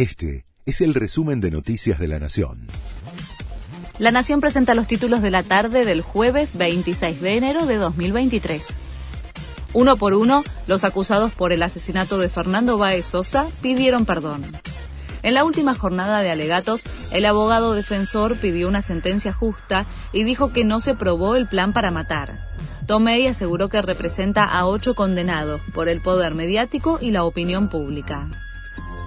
Este es el resumen de Noticias de la Nación. La Nación presenta los títulos de la tarde del jueves 26 de enero de 2023. Uno por uno, los acusados por el asesinato de Fernando Baez Sosa pidieron perdón. En la última jornada de alegatos, el abogado defensor pidió una sentencia justa y dijo que no se probó el plan para matar. Tomei aseguró que representa a ocho condenados por el poder mediático y la opinión pública.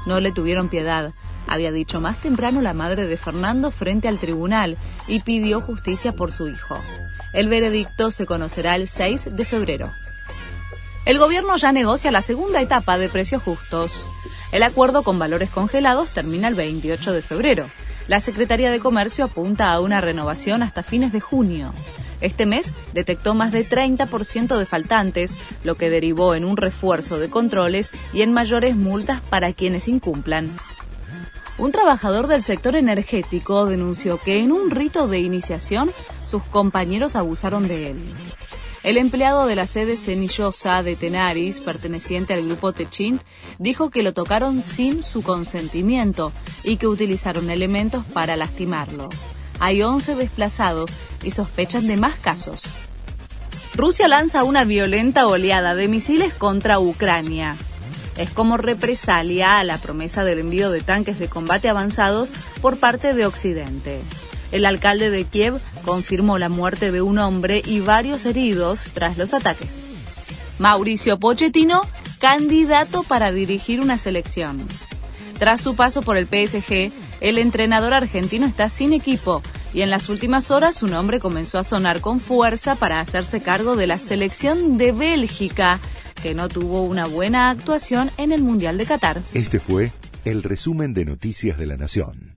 No le tuvieron piedad, había dicho más temprano la madre de Fernando frente al tribunal y pidió justicia por su hijo. El veredicto se conocerá el 6 de febrero. El gobierno ya negocia la segunda etapa de precios justos. El acuerdo con valores congelados termina el 28 de febrero. La Secretaría de Comercio apunta a una renovación hasta fines de junio. Este mes detectó más de 30% de faltantes, lo que derivó en un refuerzo de controles y en mayores multas para quienes incumplan. Un trabajador del sector energético denunció que en un rito de iniciación sus compañeros abusaron de él. El empleado de la sede cenillosa de Tenaris, perteneciente al grupo Techint, dijo que lo tocaron sin su consentimiento y que utilizaron elementos para lastimarlo. Hay 11 desplazados y sospechan de más casos. Rusia lanza una violenta oleada de misiles contra Ucrania. Es como represalia a la promesa del envío de tanques de combate avanzados por parte de Occidente. El alcalde de Kiev confirmó la muerte de un hombre y varios heridos tras los ataques. Mauricio Pochettino, candidato para dirigir una selección. Tras su paso por el PSG, el entrenador argentino está sin equipo y en las últimas horas su nombre comenzó a sonar con fuerza para hacerse cargo de la selección de Bélgica, que no tuvo una buena actuación en el Mundial de Qatar. Este fue el resumen de Noticias de la Nación.